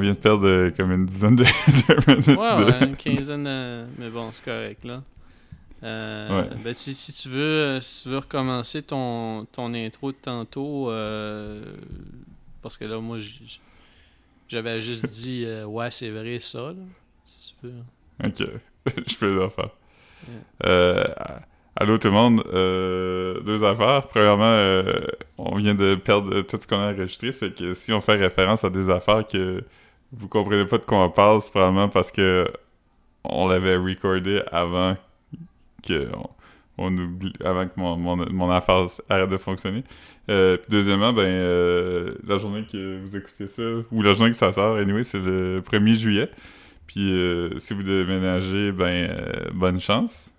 vient de perdre euh, comme une dizaine de, de minutes. Ouais, de- une quinzaine, de- mais bon, c'est correct, là. Euh, Ouais. ben, si, si tu veux, euh, si tu veux recommencer ton, ton intro de tantôt, euh, parce que là, moi, j'avais juste dit, euh, ouais, c'est vrai ça, là, si tu veux. Ok, je peux le faire. Euh, allô tout le monde, euh, deux affaires. Premièrement, euh, on vient de perdre tout ce qu'on a enregistré, c'est que si on fait référence à des affaires que vous comprenez pas de quoi on parle, c'est probablement parce que on l'avait recordé avant que on, on oublie, avant que mon, mon, mon affaire arrête de fonctionner. Euh, deuxièmement, ben euh, la journée que vous écoutez ça, ou la journée que ça sort, anyway, c'est le 1er juillet. Puis euh, si vous déménagez, ben euh, bonne chance.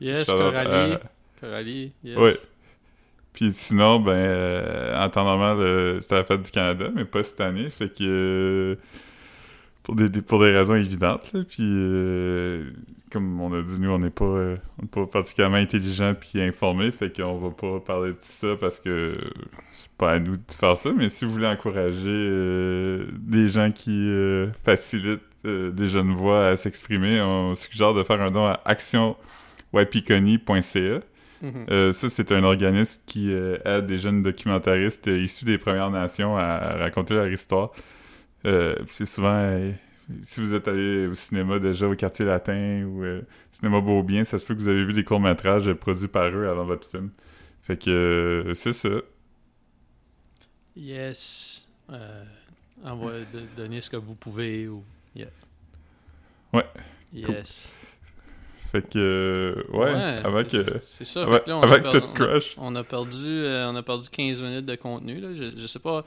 Yes, Coralie. à- Coralie, yes. Ouais. Puis sinon, ben euh, en temps normal, euh, c'était la fête du Canada, mais pas cette année. Fait que euh, pour des, pour des raisons évidentes. Là, puis euh, comme on a dit, nous, on n'est pas, euh, pas particulièrement intelligent puis informé, fait qu'on va pas parler de ça parce que c'est pas à nous de faire ça. Mais si vous voulez encourager euh, des gens qui facilitent des jeunes voix à s'exprimer, on suggère de faire un don à actionwapiconi.ca. Mhm. Euh, ça, c'est un organisme qui euh, aide des jeunes documentaristes euh, issus des Premières Nations à, à raconter leur histoire. C'est souvent, si vous êtes allé au cinéma déjà au quartier latin ou euh, cinéma Beaubien, ça se peut que vous avez vu des courts-métrages produits par eux avant votre film. Fait que c'est ça. Yes. Envoie- de- donnez ce que vous pouvez. Ou... Yeah. Ouais. Yes. Fait que, euh, ouais, avec, c'est- euh, ça. avec, fait que là, on a avec perdu- toute on a-. On a perdu, euh, on a perdu 15 minutes de contenu. Là. Je, je sais pas.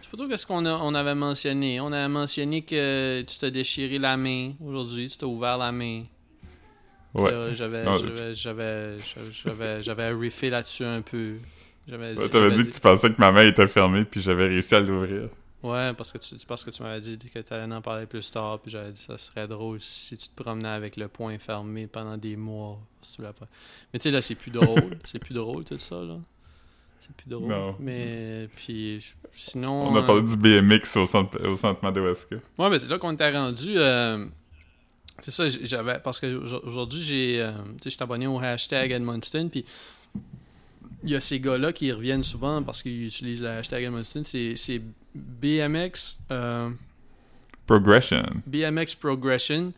Je sais pas trop qu'est-ce qu'on a- on avait mentionné. On avait mentionné que tu t'as déchiré la main aujourd'hui, tu t'as ouvert la main. Ouais. J'avais, j'avais, j'avais, j'avais, j'avais riffé là-dessus un peu. J'avais Ouais, T'avais dit que tu pensais que ma main était fermée puis j'avais réussi à l'ouvrir. Ouais, parce que tu, parce que tu m'avais dit que tu allais en parler plus tard, puis j'avais dit que ça serait drôle si tu te promenais avec le poing fermé pendant des mois. si tu. Mais tu sais, là, c'est plus drôle. c'est plus drôle, tout ça, là. C'est plus drôle. Non. Mais, puis, je- sinon. On a euh, parlé du BMX au centre, au centre Madawaska. Ouais, mais c'est là qu'on était rendu. euh, c'est ça, j'avais. Parce qu'aujourd'hui, j'ai. euh, tu sais, je suis abonné au hashtag Edmundston, puis il y a ces gars-là qui reviennent souvent parce qu'ils utilisent le hashtag Edmundston. C'est BMX. euh, Progression. BMX Progression.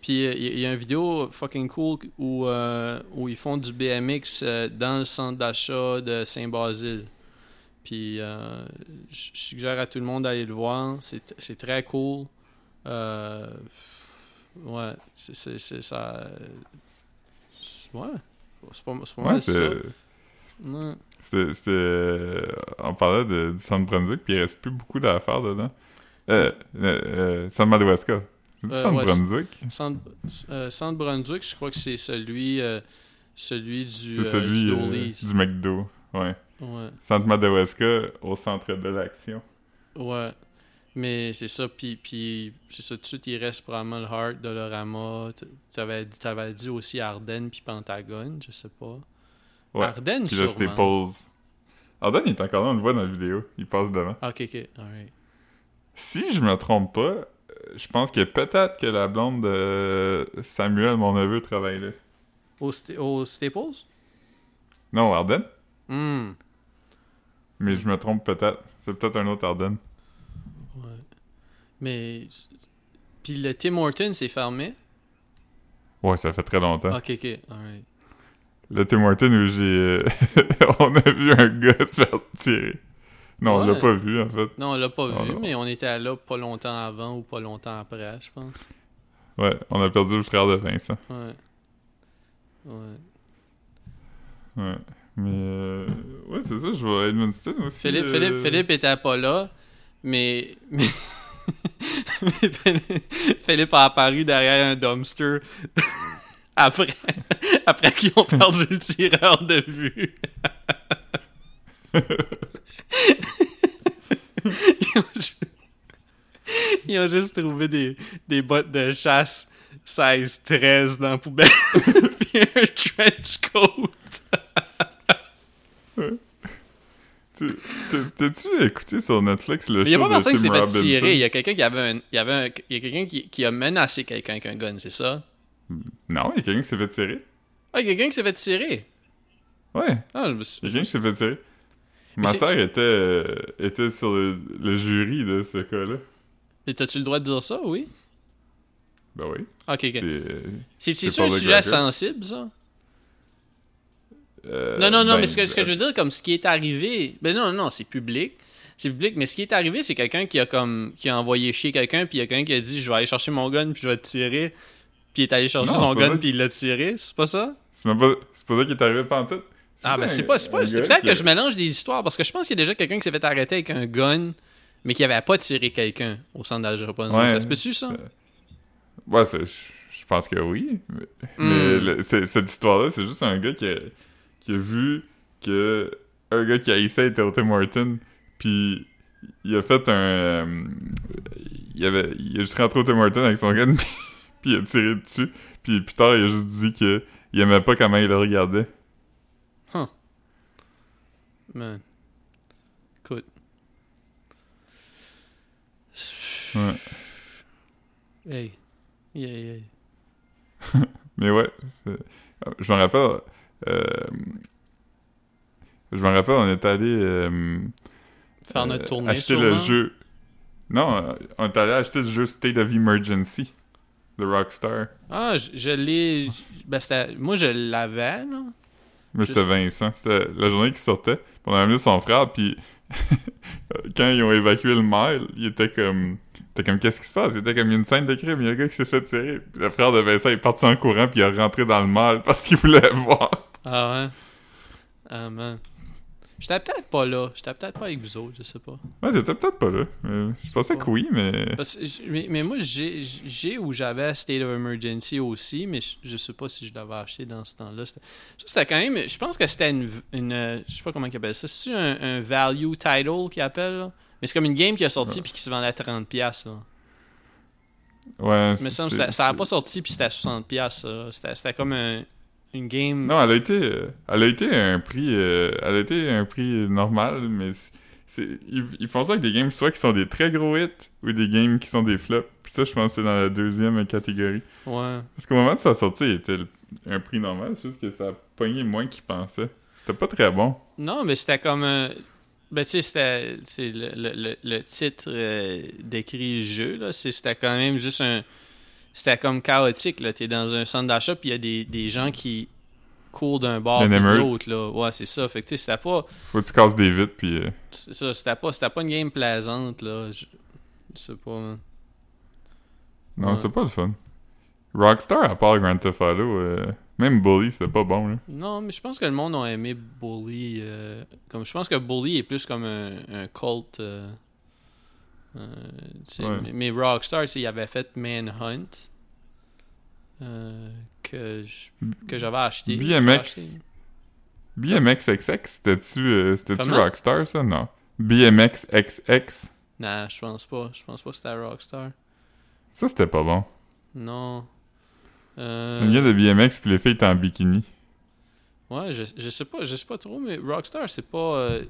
Puis euh, il y, a une vidéo fucking cool où, euh, où ils font du BMX euh, dans le centre d'achat de Saint-Basile. Puis euh, je suggère à tout le monde d'aller le voir. C'est très cool. Euh, ouais, c'est ça. Ouais, c'est pas, pas Ouais, mal ça. Ouais. C'était. euh, On parlait de, du centre Brunswick, puis il reste plus beaucoup d'affaires dedans. Euh, euh, euh, Euh, centre ouais, Brunswick? Je crois que c'est celui, euh, celui du, C'est euh, celui du McDo. Ouais. Ouais. Madawaska au centre de l'action. Ouais. Mais c'est ça, puis, puis c'est ça, tout de suite, il reste probablement le Heart, Dolorama. T'avais, t'avais dit aussi Ardennes puis Pentagone, je sais pas. Ouais. Ardennes, Puis là, sûrement. Arden, il est encore là, on le voit dans la vidéo. Il passe devant. Ah, ok, ok, alright. Si je me trompe pas, euh, je pense que peut-être que la blonde de Samuel, mon neveu, travaille là. Au, Sta- au Staples? Non, Arden. Hmm. Mais je me trompe peut-être. C'est peut-être un autre Arden. Ouais. Mais. Puis le Tim Hortons, c'est fermé? Ouais, ça fait très longtemps. Ok, ok, alright. Le Tim Horton où j'ai. euh, on a vu un gars se faire tirer. Non, on l'a Ouais. pas vu en fait. Non, on l'a pas vu, mais on était là pas longtemps avant ou pas longtemps après, je pense. Ouais, on a perdu le frère de Vincent. Ouais. Ouais. Ouais. Mais. euh, Ouais, c'est ça, je vais à Edmundston aussi. Philippe, euh, Philippe, Philippe était pas là, mais, mais, Philippe a apparu derrière un dumpster après, après qu'ils ont perdu le tireur de vue. ils, ont ju- ils ont juste trouvé des, des bottes de chasse size 13 dans la poubelle, puis un trench coat. Tu T'as- T'as-tu écouté sur Netflix le Mais il y a show pas personne qui s'est fait tirer. Il y a quelqu'un qui avait un. Il y avait un- il y a quelqu'un qui, qui a menacé quelqu'un avec un gun, c'est ça? Non, il y a quelqu'un qui s'est fait tirer. Ah, il y a quelqu'un qui s'est fait tirer. Ouais, Ah, je me suis- il y a quelqu'un qui s'est fait tirer. Ma c'est- était, euh, était sur le, le jury de ce cas-là. Mais t'as-tu le droit de dire ça, oui? Ben oui. Ok, ok. C'est, euh, C'est c'est c'est un sujet sensible, ça? euh, Non, non, non, ben, mais ce que, ce que euh, je veux dire, comme ce qui est arrivé. Ben non, non, c'est public. C'est public, mais ce qui est arrivé, c'est quelqu'un qui a comme qui a envoyé chier quelqu'un, puis il y a quelqu'un qui a dit Je vais aller chercher mon gun, puis je vais te tirer. Puis il est allé chercher Non, son gun, puis il l'a tiré. C'est pas ça? C'est même pas, c'est pas ça qui est arrivé pendant tout. Ah, ben c'est pas. C'est peut-être que a- je mélange des histoires, parce que je pense qu'il y a déjà quelqu'un qui s'est fait arrêter avec un gun, mais qui avait pas tiré quelqu'un au centre d'âge Ouais. Ça se peut-tu, ça? Ouais, c'est- je pense que oui. Mais, Hmm. le- cette histoire-là, c'est juste un gars qui a, qui a vu que un gars qui haïssait était au Tim Horton, puis il a fait un... euh, il, avait, il a juste rentré au Tim Horton avec son gun, puis, il a tiré dessus. Puis plus tard, il a juste dit que il aimait pas comment il le regardait. Man. Écoute. Ouais. Hey. Yeah, yeah. Mais ouais, je me rappelle... euh, je me rappelle, on est allé... euh, Faire notre euh, tournée, acheter sûrement. le jeu. Non, on est allé acheter le jeu State of Emergency de Rockstar. Ah, je, je l'ai. Ben, c'était- moi, je l'avais, là. Mais c'était Vincent. C'était la journée qui sortait. Puis on a amené son frère, puis quand ils ont évacué le maire, il était comme... T'es comme, qu'est-ce qui se passe? Il était comme, il y a une scène de crime, il y a un gars qui s'est fait tirer. Puis le frère de Vincent est parti en courant, puis il est rentré dans le mal parce qu'il voulait voir. Ah ouais? Ah man. J'étais peut-être pas là. J'étais peut-être pas avec vous autres, je sais pas. Ouais, t'étais peut-être pas là. Je pensais que oui, mais... Parce mais, mais moi, j'ai ou j'avais State of Emergency aussi, mais je, je sais pas si je l'avais acheté dans ce temps-là. Ça, c'était quand même. Je pense que c'était une, une. Je sais pas comment ils appellent ça. C'est-tu un, un value title qu'ils appellent, là? Mais c'est comme une game qui a sorti puis qui se vendait à 30$, là. Ouais, Mais ça, c'est- ça, ça a c'est- pas sorti puis c'était à 60$, ça. C'était c'était comme un- une game. Non, elle a été, euh, elle a été un prix, euh, elle a été un prix normal, mais ils, ils font ça avec des games soit qui sont des très gros hits ou des games qui sont des flops. Puis ça, je pense que c'est dans la deuxième catégorie. Ouais. Parce qu'au moment de sa sortie, il était un prix normal, c'est juste que ça a pogné moins qu'ils pensaient. C'était pas très bon. Non, mais c'était comme. un- Ben, tu sais, c'était. c'est Le, le, le, titre euh, décrit jeu, là. C'était quand même juste un. C'était comme chaotique, là. T'es dans un centre d'achat, puis il y a des, des gens qui courent d'un bord émeute. l'autre, là. Ouais, c'est ça. Fait que, tu c'était pas. Faut que tu casses des vitres, puis... euh, c'est ça, c'était pas, c'était pas une game plaisante, là. Je, je sais pas, man. Non, Ouais. c'était pas le fun. Rockstar, à part Grand Theft Auto, euh, même Bully, c'était pas bon, là. Non, mais je pense que le monde a aimé Bully. euh, comme, je pense que Bully est plus comme un, un cult. euh, euh, tu sais, Ouais. mais, mais Rockstar, il avait fait Manhunt. euh, que je- que j'avais acheté. BMX. BMX XX, c'était-tu euh, c'était-tu? Rockstar, ça? Non. BMX XX, Non, je pense pas. Je pense pas que c'était Rockstar. ça, c'était pas bon. Non. Euh, C'est une de BMX, puis les filles étaient en bikini. Ouais, je, je sais pas, je sais pas trop, mais Rockstar, c'est pas. euh,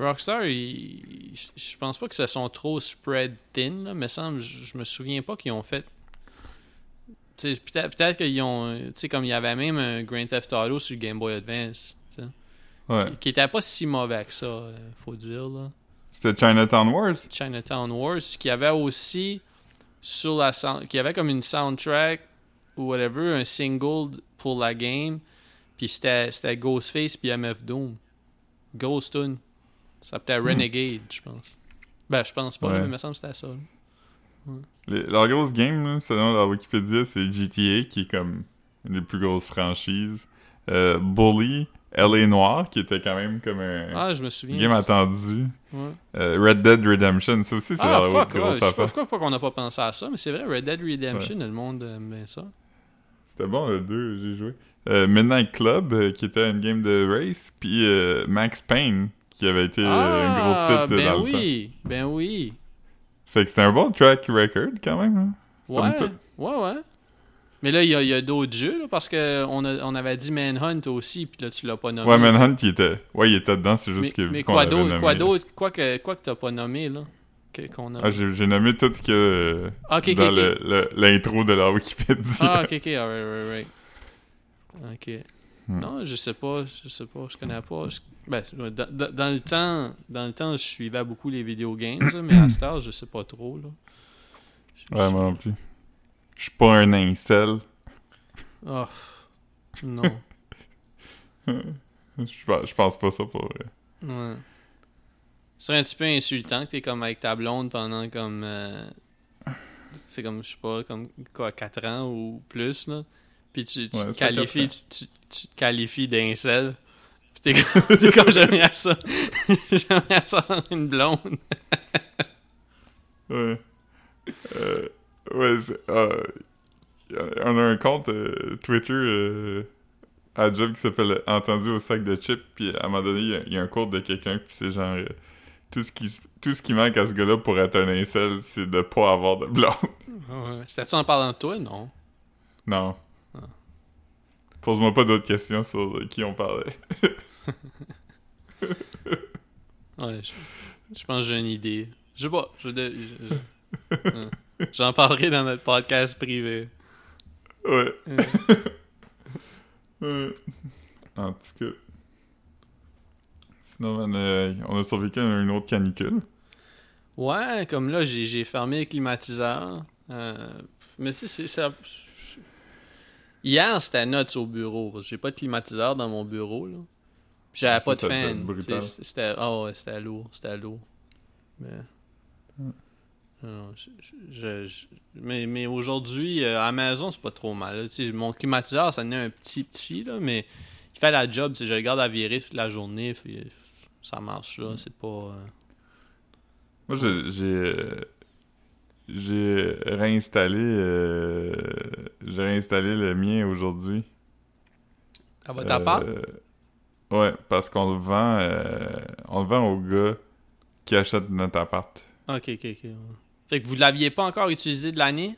Rockstar, ils- je pense pas que ça sont trop spread thin, là, mais semble, je, me souviens pas qu'ils ont fait. Peut-être peut-être qu'ils ont. euh, Tu sais, comme il y avait même un Grand Theft Auto sur Game Boy Advance, Ouais. qui, qui était pas si mauvais que ça, euh, faut dire, là. C'était Chinatown Wars. Chinatown Wars, qui avait aussi sur la sound- qui avait comme une soundtrack ou whatever, un single pour la game, puis c'était c'était Ghostface puis MF Doom. Ghost Tune. Ça s'appelait Renegade, je pense. Ben, je pense pas, Ouais. mais il me semble que c'était ça. là. Les- leur grosse game, là, selon leur Wikipédia, c'est GTA, qui est comme une des plus grosses franchises. Euh, Bully, LA Noir, qui était quand même comme un Ah, je me souviens. game attendu. Ouais. Euh, Red Dead Redemption, ça aussi, c'est Ah, leur fuck, ouais, grosse je sais pas pourquoi pas qu'on n'a pas pensé à ça, mais c'est vrai, Red Dead Redemption, le monde aime bien ça. C'était bon, le 2, j'ai joué. Euh, Midnight Club, euh, qui était une game de race, puis Max Payne, qui avait été euh, un gros ah, titre ben dans le temps. oui, ben oui. Fait que c'était un bon track record, quand même. hein, Ouais, ouais, ouais. Mais là, il y a, d'autres jeux, là, parce qu'on on avait dit Manhunt aussi, puis là, tu l'as pas nommé. Ouais, Manhunt, il était, ouais, il était dedans, c'est juste mais, que. mais quoi d'autre quoi d'autre quoi que quoi que t'as pas nommé là que- qu'on a Ah, j'ai nommé tout ce euh, Ah, ok, ok, dans l'intro de la Wikipédia. Ah, ok, ok, alright, right, right. Ok. Hmm. Non, je sais pas, je sais pas, je connais pas. Je- ben, dans, le temps, dans le temps, je suivais beaucoup les video games, mais à cette heure, je sais pas trop, là. Je- Ouais, moi non plus. Je suis pas un incel. Pff, non. Je pense- je pense pas ça pour vrai. Ouais. Ce serait un petit peu insultant que t'es comme avec ta blonde pendant comme. euh, c'est comme, je sais pas, comme quoi, 4 ans ou plus, là. Puis tu, tu Ouais, te c'est qualifies, tu- tu te qualifies d'incel. Puis t'es comme, t'es comme j'aimerais ça. j'aimerais ça avoir une blonde. Ouais. Euh, ouais, euh, on a un compte euh, Twitter euh, à job qui s'appelle Entendu au sac de chips, puis à un moment donné, il y a- il y, a un quote de quelqu'un, puis c'est genre... euh, tout ce, qui, tout ce qui manque à ce gars-là pour être un incel, c'est de pas avoir de blonde. Ouais. C'était-tu en parlant de toi? Non. Non. Pose-moi pas d'autres questions sur qui on parlait. Ouais, je, je pense que j'ai une idée. Je sais pas. Je, de- je- je-. J'en parlerai dans notre podcast privé. Ouais. Ouais. En tout cas. Sinon, on a, on a survécu à une autre canicule. Ouais, comme là, j'ai fermé le climatiseur. Euh, mais tu sais, c'est. Hier, c'était nuts au bureau. parce que J'ai pas de climatiseur dans mon bureau. là. Puis j'avais Ah, pas de fan. C'était ah ouais, c'était lourd. C'était lourd. Mais. Non, je- je- je- mais mais aujourd'hui, euh, à la maison, c'est pas trop mal. là. Mon climatiseur, ça en est un petit petit, là, mais il fait la job. Je le garde à virer toute la journée. puis ça marche là. C'est pas. euh, Moi, j'ai. J'ai, réinstallé. euh, j'ai réinstallé le mien aujourd'hui. À votre appart? Ouais, parce qu'on le vend. euh, on le vend au gars qui achète notre appart. Ok, ok, ok. Fait que vous l'aviez pas encore utilisé de l'année?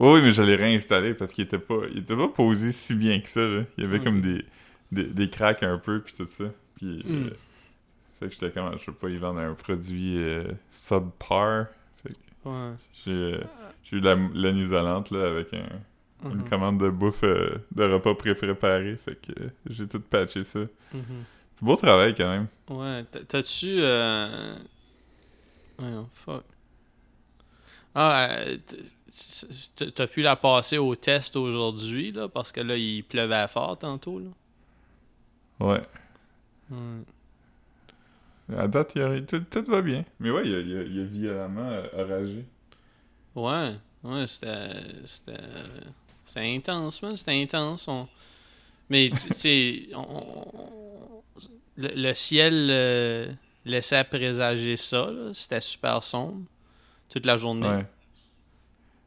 Oui, mais je l'ai réinstallé parce qu'il était pas. Il était pas posé si bien que ça, là. Il y avait comme des, des, des cracks un peu, puis tout ça. Puis. Hmm. euh, fait que j'étais comme, je sais pas, ils vendent un produit euh, subpar. Ouais. J'ai euh, j'ai eu la laine isolante, là, avec un, une Mhm, commande de bouffe euh, de repas pré-préparé. Fait que euh, j'ai tout patché ça. mhm. C'est beau travail quand même. Ouais, t'as- t'as-tu... Euh... Non, fuck. Ah, t'as pu la passer au test aujourd'hui, là, parce que là, il pleuvait fort tantôt, là. Ouais. Ouais. À date, y a- tout, tout va bien. Mais ouais, il y a, il a- il y a violemment euh, oragé. Ouais, ouais, c'était. C'était. Intense, man. C'était intense. on- Mais, tu sais, on- le, le ciel euh, laissait présager ça, là. C'était super sombre. Toute la journée. Ouais.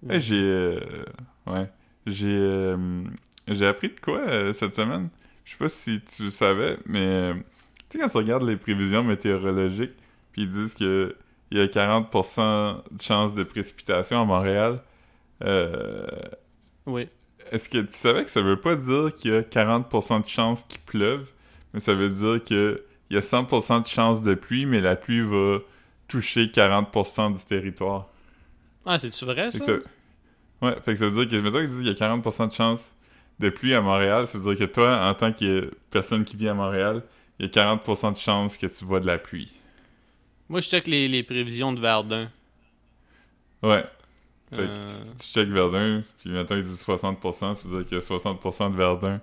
Ouais. Hey, j'ai. euh, ouais. J'ai. euh, j'ai appris de quoi cette semaine? Je sais pas si tu le savais, mais. Tu sais, quand tu regardes les prévisions météorologiques, puis ils disent que il y a 40% de chances de précipitation à Montréal, euh, Oui. est-ce que tu savais que ça veut pas dire qu'il y a 40% de chances qu'il pleuve, mais ça veut dire que il y a 100% de chances de pluie, mais la pluie va toucher 40% du territoire? Ah, c'est-tu vrai, ça? que ça- Ouais, fait que ça veut dire que, mettons qu'ils disent qu'il y a 40% de chances de pluie à Montréal, ça veut dire que toi, en tant que personne qui vit à Montréal, il y a 40% de chances que tu vois de la pluie. Moi, je check les, les prévisions de Verdun. Ouais. Fait que Euh, si tu checkes Verdun, puis mettons qu'ils disent 60%, ça veut dire que 60% de Verdun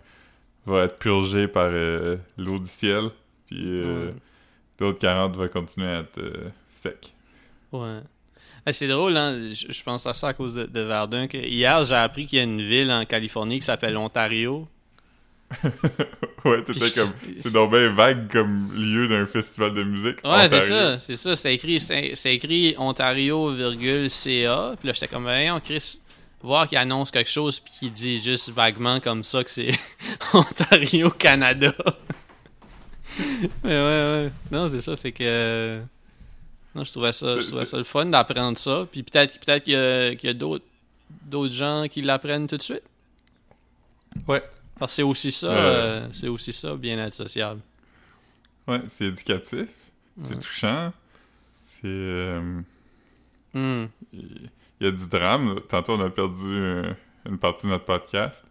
va être purgé par euh, l'eau du ciel, puis euh, ouais. l'autre 40 va continuer à être sec. Ouais. Ah, c'est drôle, hein? Je, je pense à ça à cause de, de Verdun. Que hier, j'ai appris qu'il y a une ville en Californie qui s'appelle Ontario. Ouais, t'étais comme... C'est donc bien vague comme lieu d'un festival de musique. Ouais, c'est ça, c'est ça. C'était écrit, c'était écrit Ontario, virgule, CA. Puis là, j'étais comme, voyons, Chris, voir qu'il annonce quelque chose puis qu'il dit juste vaguement comme ça que c'est Ontario, Canada. Mais ouais, ouais. Non, c'est ça, fait que... Non, je trouvais ça, je trouvais ça le fun d'apprendre ça. Puis peut-être peut-être qu'il y a, qu'il y a d'autres d'autres gens qui l'apprennent tout de suite. Ouais. Parce que c'est aussi ça, Euh. euh, c'est aussi ça, bien être sociable. Ouais, c'est éducatif, c'est Ouais. touchant, c'est... euh, Hmm. Il y a du drame. Tantôt, on a perdu euh, une partie de notre podcast.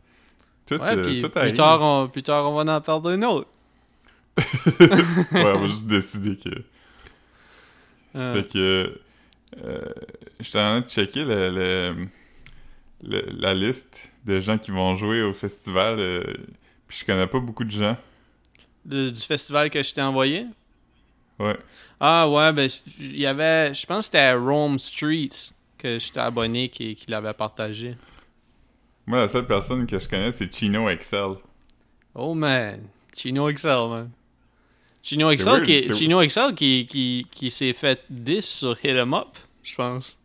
Tout, Ouais, puis tout plus tard, on, plus tard, on va en perdre une autre. ouais, on va juste décider que... Fait que... J'étais en train de checker le, le- le- la liste de gens qui vont jouer au festival. euh, puis je connais pas beaucoup de gens. le- du festival que je t'ai envoyé? Ouais. Ah ouais, ben il y avait, je pense que c'était Rome Streets que j'étais abonné qui, qui l'avait partagé. Moi, la seule personne que je connais, c'est Chino Excel. Oh man, Chino Excel man. Chino Excel weird, qui, Chino Excel qui, qui, qui s'est fait 10 sur Hit 'em Up, je pense.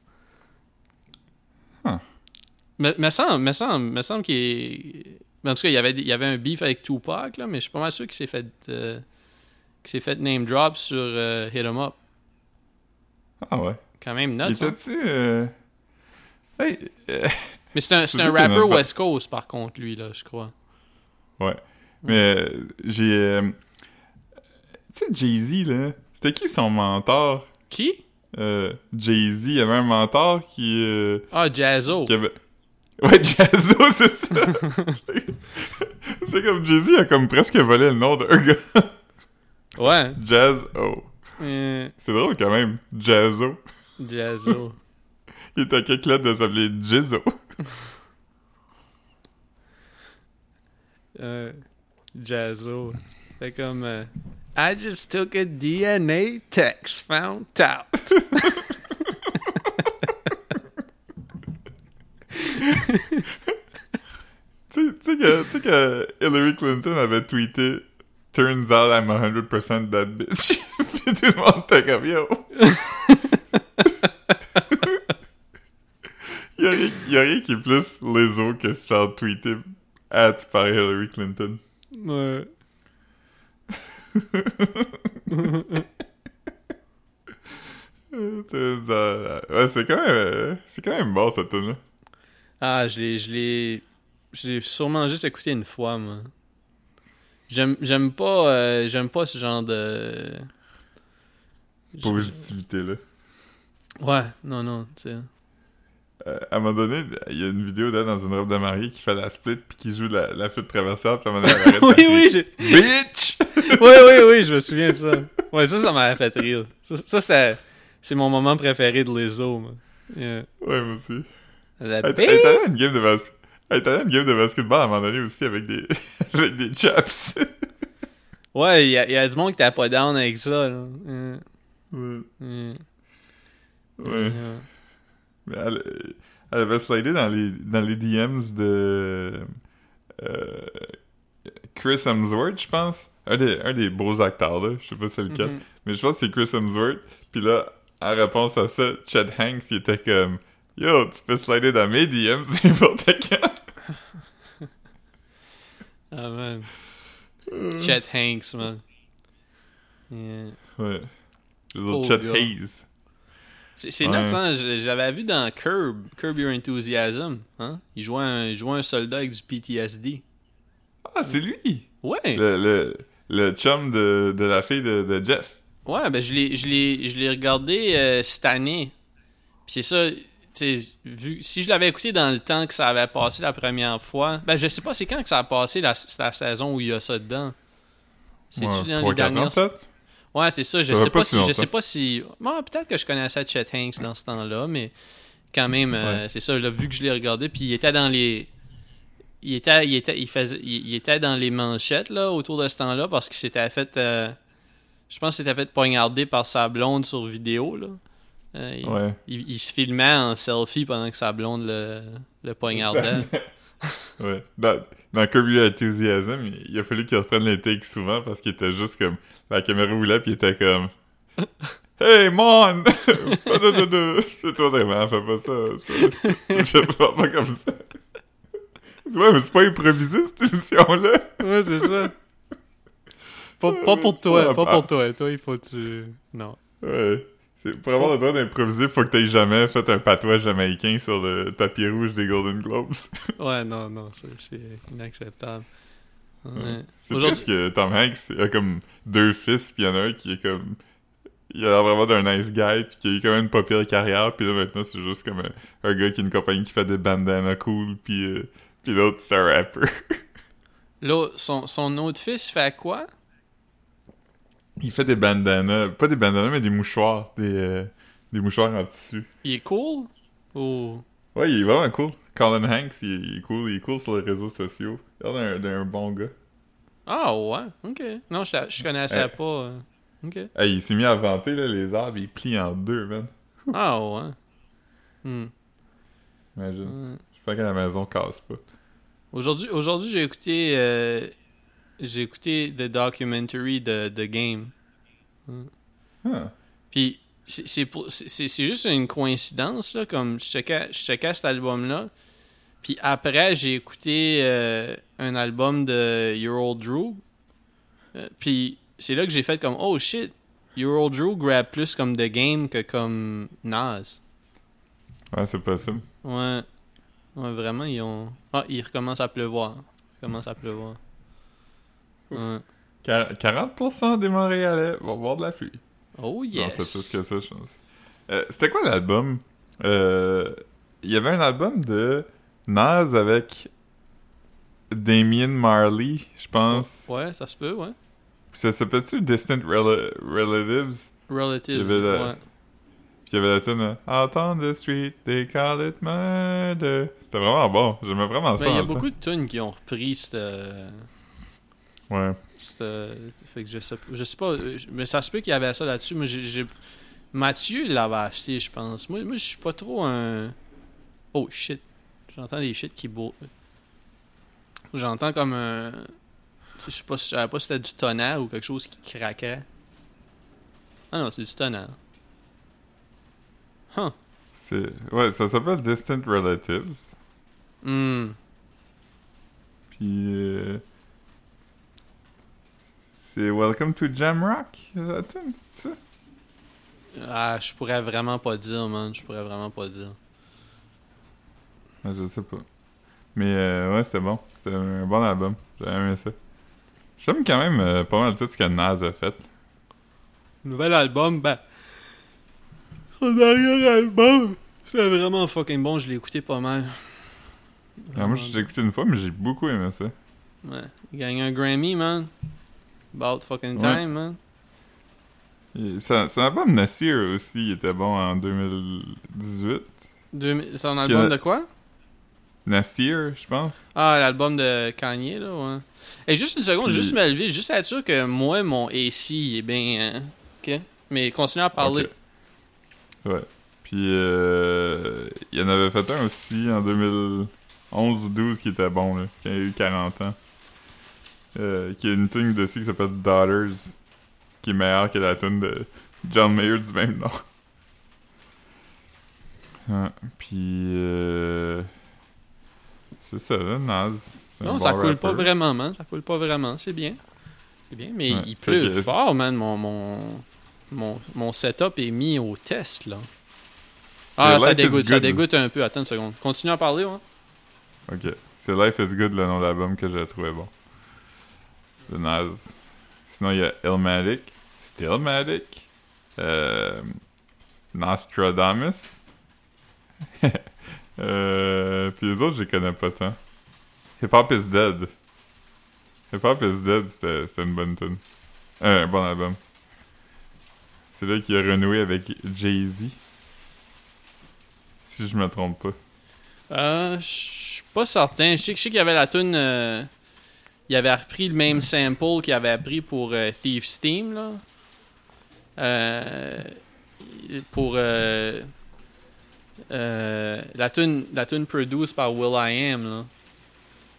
Me, me semble, me semble, me semble qu'il en tout cas, il y avait, il y avait un beef avec Tupac, là, mais je suis pas mal sûr qu'il s'est fait, euh, qu'il s'est fait name drop sur euh, Hit 'em Up. Ah ouais. Quand même Il nuts, hein? était-tu... euh, Hey, Mais c'est un, c'est un rapper West Coast, par contre, lui, là, je crois. Ouais. Mais j'ai. tu sais, Jay-Z, là. C'était qui son mentor? Qui? euh, Jay-Z, il y avait un mentor qui. euh, Ah, Jazzo. qui avait... Ouais, Jazzo, c'est ça. J'ai comme Jay-Z a comme presque volé le nom d'un gars. Ouais. Jazz O. Euh, C'est drôle quand même. Jazzo. Jazzo. Il était quelque lettre de s'appeler Jizzo. Euh, Jazzo. Fait comme... euh, I just took a DNA test, found out. Tu sais- que, Hillary Clinton avait tweeté Turns out I'm 100% that bitch. Puis tout le monde était comme yo. Il y, a rien, y a rien qui est plus léso que se faire tweeter at par Hillary Clinton. Ouais. Euh, Ouais, c'est quand même, c'est quand même bon cette tune là Ah, je l'ai... Je l'ai... Je l'ai sûrement juste écouté une fois, moi. J'aime, j'aime pas... euh, j'aime pas ce genre de... Positivité là. Ouais, non, non, tu sais. Euh, à un moment donné, il y a une vidéo dans une robe de mariée qui fait la split puis qui joue la, la flûte traversière puis à un moment donné, elle arrête oui, oui, j'ai... Bitch! oui, oui, oui, je me souviens de ça. Ouais, ça, ça m'avait fait rire. Ça, ça, c'était... C'est mon moment préféré de moi. Yeah. Ouais, moi aussi. La Elle, elle à une game de elle une game basketball à un moment donné aussi avec des, avec des chaps. Ouais, il y, a- y a du monde qui était pas down avec ça, là. Ouais. Yeah. Ouais. Yeah. Mais elle, elle avait slidé dans les, dans les DMs de euh, Chris Hemsworth, je pense. Un des, un des beaux acteurs, là. Je sais pas si c'est lequel. Mhm. Mais je pense que c'est Chris Hemsworth. Puis là, en réponse à ça, Chad Hanks, il était comme Yo, tu peux slider dans mes DMs n'importe quand. Ah, man. Chet Hanks, man. Yeah. Ouais. Les Oh, autres, Chet. Hayes. C'est c'est Ouais. hein? Je, l'avais vu dans Curb, Curb Your Enthusiasm. Hein? Il, jouait un, il jouait un soldat avec du PTSD. Ah, c'est lui! Ouais! Le, le, le chum de, de la fille de, de Jeff. Ouais, ben je l'ai, regardé euh, cette année. Puis c'est ça, vu, si je l'avais écouté dans le temps que ça avait passé la première fois, ben je sais pas c'est quand que ça a passé la, la saison où il y a ça dedans. C'est-tu Ouais, dans les dernières... Ouais, c'est ça, je Ça sais pas pas, si je sais pas si... Bon, peut-être que je connaissais Chet Hanks dans ce temps-là, mais quand même, euh, c'est ça, là, vu que je l'ai regardé, puis il était dans les... Il était, il était, il faisait, il, il était dans les manchettes, là, autour de ce temps-là, parce qu'il s'était fait... euh, je pense qu'il s'était fait poignarder par sa blonde sur vidéo, là. Euh, il, Ouais. il- il se filmait en selfie pendant que sa blonde le, le poignardait. Ouais. Dans, dans Your Enthusiasm, il, a fallu qu'il reprenne les takes souvent parce qu'il était juste comme. La caméra roulait puis il était comme. Hey, mon! C'est toi vraiment, fais pas ça. Je, parle pas comme ça. Ouais, mais c'est pas improvisé cette émission-là. ouais, c'est ça. Pas, pas pour toi, pas pour toi. Toi, il faut que tu... Non. Ouais. C'est- Pour avoir le droit d'improviser, faut que t'aies jamais fait un patois jamaïcain sur le tapis rouge des Golden Globes. Ouais, non, non, ça, c'est inacceptable. Ouais. C'est presque que Tom Hanks a comme deux fils, puis il y en a un qui est comme... Il a l'air vraiment d'un nice guy, puis qui a eu quand même une pas pire carrière, puis là maintenant c'est juste comme un, un gars qui a une compagnie qui fait des bandanas cool, puis euh, puis l'autre c'est un rapper. Là, son, son autre fils fait quoi? Il fait des bandanas, pas des bandanas mais des mouchoirs, des, euh, des mouchoirs en tissu. Il est cool? Ou... Ouais, il est vraiment cool. Colin Hanks, il, il est cool, il est cool sur les réseaux sociaux. Il a l'air d'un bon gars. Ah ouais, ok. Non, je, je connaissais pas. euh, Ok. Hey, il s'est mis à vanter là, les arbres, il plie en deux, man. Ah ouais. Hmm. Imagine. Ouais. J'espère que la maison casse pas. Aujourd'hui, aujourd'hui j'ai écouté euh, j'ai écouté the documentary de The Game. Puis c'est juste une coïncidence là comme je checkais je checkais cet album là. Puis après j'ai écouté euh, un album de Your Old Drew. Euh, puis c'est là que j'ai fait comme oh shit, Your Old Drew grab plus comme The Game que comme Nas. Ouais, c'est possible. Ouais. Ouais, vraiment, ils ont. Ah, il recommence à pleuvoir. Il commence à pleuvoir. Ouais. Quar- 40% des Montréalais vont voir de la pluie. Oh Non, yes! c'est plus que ça, je pense. Euh, C'était quoi l'album? Euh, Il y avait un album de Nas avec Damien Marley, je pense. Ouais, ça se peut, ouais. Ça s'appelait-tu Distant Rel- Relatives? Relatives, la- ouais. Puis il y avait la tune euh, Out on the street, they call it murder. C'était vraiment bon. J'aimais vraiment ça. Ben, il y a beaucoup de tunes qui ont repris cette. Ouais. Fait que je sais, je sais pas. Mais ça se peut qu'il y avait ça là-dessus. Mais j'ai. Mathieu l'avait acheté, je pense. Moi, moi je suis pas trop un. Oh shit. J'entends des shit qui beau. J'entends comme un. Je sais pas, je savais pas si c'était du tonnerre ou quelque chose qui craquait. Ah non, c'est du tonnerre. Huh. C'est... Ouais, ça s'appelle Distant Relatives. Hmm. Puis... euh, C'est Welcome to Jamrock, la tune, c'est ça? Ah, je pourrais vraiment pas dire, man. Je pourrais vraiment pas dire. Ouais, je sais pas. Mais euh, ouais, c'était bon. C'était un bon album. J'ai aimé ça. J'aime quand même euh, pas mal tout ce que Nas a fait. Nouvel album, ben. Son dernier album, c'était vraiment fucking bon. Je l'ai écouté pas mal. Ah, moi, j'ai écouté une fois, mais j'ai beaucoup aimé ça. Ouais. Il a gagné un Grammy, man. About fucking Ouais. time, man. Et Son, son album Nasir aussi il était bon en 2018. Deux- Son album de quoi? Nasir, je pense. Ah, l'album de Kanye, là, ouais. Et juste une seconde, Puis- juste me lever, juste être sûr que moi, mon AC est bien. hein. Ok? Mais continue à parler. Ouais. Puis euh, il y en avait fait un aussi en 2011 ou 12 qui était bon, là, qui a eu 40 ans. Euh, qui a une tune dessus qui s'appelle Daughters, qui est meilleure que la tune de John Mayer du même nom. Ouais, puis euh, c'est ça, là, un Non, ça coule pas vraiment, man. Ça coule pas vraiment. C'est bien. C'est bien, mais Ouais, il pleut que- fort, man. Mon, mon, mon, mon setup est mis au test, là. Ah, ça dégoûte, ça dégoûte un peu. Attends une seconde. Continue à parler, ouais. Ok. C'est Life is Good, le nom de l'album que j'ai trouvé bon. Sinon, il y a Illmatic, Stillmatic, euh, Nostradamus. euh, puis les autres, je les connais pas tant. Hip Hop is Dead. Hip Hop is Dead, c'était une bonne tune. Euh, un bon album. C'est là qu'il a renoué avec Jay-Z. Si je me trompe pas. Euh, je suis pas certain. Je sais, que- je sais qu'il y avait la tune. euh, il avait repris le même sample qu'il avait appris pour euh, Thief's Team, là. Euh, pour euh, euh, la tune la tune produced par Will I Am, là.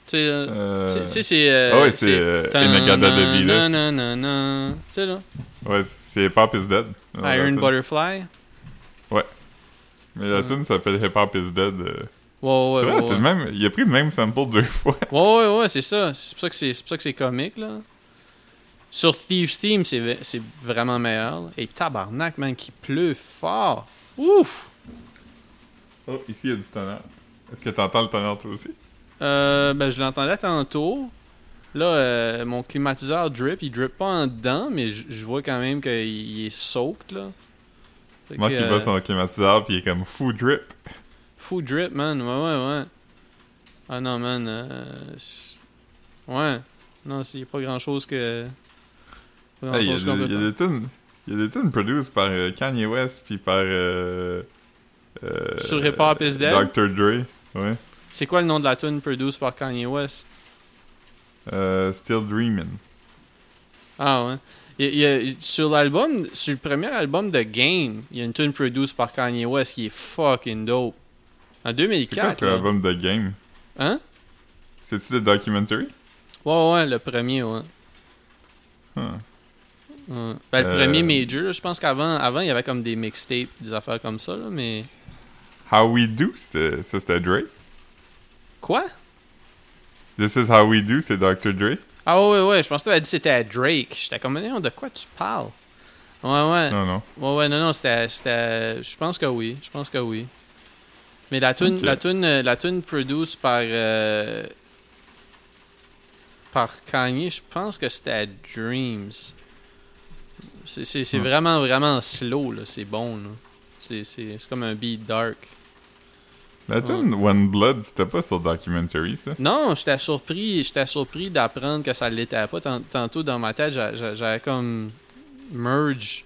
Tu sais, c'est. Ah ouais, c'est Inagada Debbie, là. Tananana, Tu sais, là. Ouais, c'est Hip Hop is Dead. de Iron. Butterfly. Mais la Ouais. tune s'appelle Hip Hop is Dead. Ouais, ouais, c'est vrai, ouais. le même. Il a pris le même sample deux fois. Ouais, ouais, ouais, c'est ça. C'est pour ça que c'est c'est pour ça que c'est comique, là. Sur Thieves Team, c'est c'est vraiment meilleur. Et tabarnak, man, qui pleut fort. Ouf! Oh, ici, il y a du tonnerre. Est-ce que t'entends le tonnerre, toi aussi? Euh, ben, je l'entendais tantôt. Là, euh, mon climatiseur drip. Il drip pas en dedans, mais je vois quand même qu'il il est soaked, là. Moi qui euh, bat son climatiseur, puis il est comme fou drip. Fou drip, man. Ouais, ouais, ouais. Ah non, man. euh, c'est- ouais. Non, il n'y a pas grand chose que. Pas grand Hey, Il y, a chose qu'on des- peut il y a des tunes. Il y a des tunes produites par euh, Kanye West, puis par. Euh, euh, Sur Hip Hop is Dead? Dr. Dre. Ouais. C'est quoi le nom de la tune produced par Kanye West? Still Dreamin'. Ah ouais. Il y a- il y a- sur l'album, sur le premier album de Game, il y a une tune produced par Kanye West qui est fucking dope. En C'est quoi 2004. que là. l'album de Game? Hein? C'est-tu le documentary? Ouais, ouais, le premier, ouais. Huh. Ouais. Ben, le Euh, premier major, là, je pense qu'avant, avant, il y avait comme des mixtapes, des affaires comme ça, là, mais. How We Do, c'était- ça c'était Dre? Quoi? This is How We Do, c'est Dr. Dre? Ah ouais, ouais, ouais, je pense que tu avais dit que c'était à Drake. J'étais comme, non, de quoi tu parles? Ouais, ouais. Non, non. Ouais, ouais, non, non, c'était. c'était- Je pense que oui. Je pense que oui. Mais la tune, la tune, euh, la tune produced par. euh, par Kanye, je pense que c'était à Dreams. C'est vraiment, vraiment slow, là. C'est bon, là. C'est comme un beat dark. La tune One Blood, c'était pas sur documentary, ça? Non, j'étais surpris, j'étais surpris d'apprendre que ça l'était pas. Tant- Tantôt dans ma tête, j'a- j'a- j'avais comme merge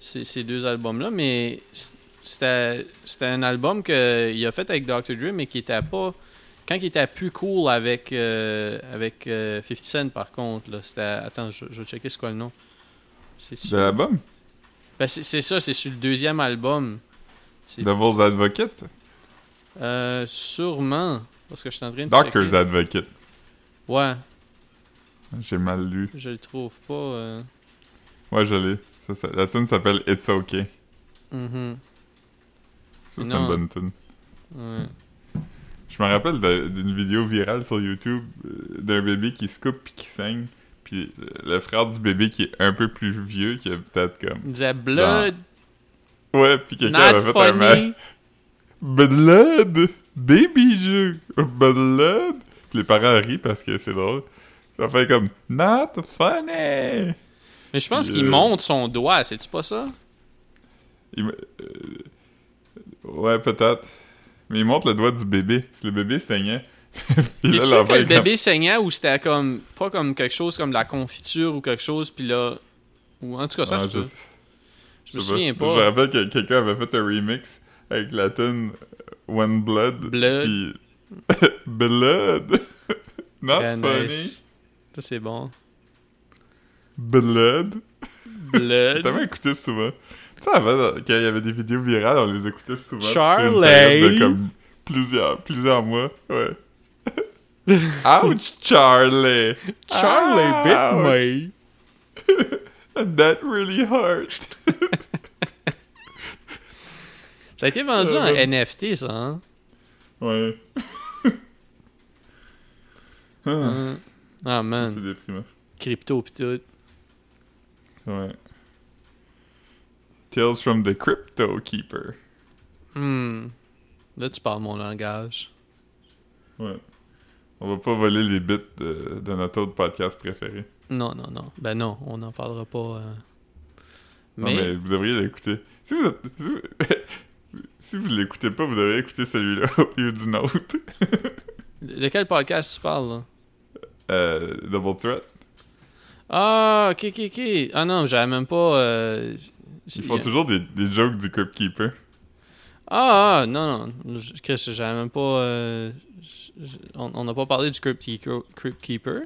ces, ces deux albums-là, mais c- c'était un album qu'il a fait avec Dr. Dre, mais qui était pas. Quand il était plus cool avec, euh, avec euh, 50 Cent, par contre, là, c'était. Attends, je, je vais checker c'est quoi le nom. C'est l'album? ben, c'est ça, c'est sur le deuxième album. Devil's Advocate? Euh, sûrement. Parce que je suis en train de Doctor's checker. Advocate. Ouais, J'ai mal lu. je le trouve pas. euh. Ouais, je l'ai. La tune s'appelle It's Okay. Mhm. Ça, c'est une bonne tune. Ouais. Je me rappelle d'une vidéo virale sur YouTube euh, d'un bébé qui se coupe puis qui saigne. Puis le- frère du bébé qui est un peu plus vieux, qui a peut-être comme... Il disait Blood, Ouais, puis quelqu'un avait fait un ma- funny. Blood! Baby jeu! Blood! Puis les parents rient parce que c'est drôle. Ça fait comme Not funny! Mais je pense Euh. qu'il monte son doigt, c'est-tu pas ça? Il me- euh, Ouais, peut-être. Mais il montre le doigt du bébé. Si le bébé saignait. Puis Il là, sûr que le comme- bébé saignait ou c'était comme. Pas comme quelque chose comme de la confiture ou quelque chose, puis là. Ou en tout cas, ça se je Je me souviens Je me pas. rappelle que quelqu'un avait fait un remix avec la tune One Blood. Blood. Puis... Blood! Not Très funny. nice. Ça, c'est bon. Blood. T'as Blood. tellement écouté souvent. Sais, avant, quand il y avait des vidéos virales, on les écoutait souvent. Charlie. de comme plusieurs, plusieurs mois. Ouais. Ouch, Charlie! Charlie bit me. That really hurt. Ça a été vendu en Euh, NFT, ça, hein? Ouais. Ah, Hein. Ah, c'est man. déprimant. Crypto pis tout. Ouais. Tales from the Crypto Keeper. Hmm. Là, tu parles mon langage. Ouais. On va pas voler les bits de, de notre autre podcast préféré. Non, non, non. Ben non, on n'en parlera pas. euh. Non, Mais, mais vous devriez l'écouter. Si vous êtes- si vous, si vous l'écoutez pas, vous devriez écouter celui-là au lieu du nôtre. de quel podcast tu parles, là? Euh, Double Threat. Ah, ok, ok, ok. Ah non, j'avais même pas. euh, Ils font toujours des, des jokes du Crypt Keeper. Ah, ah, non, non. Je- Chris, j'avais même pas. euh, On n'a pas parlé du Crypt Keeper. Crypt Keeper.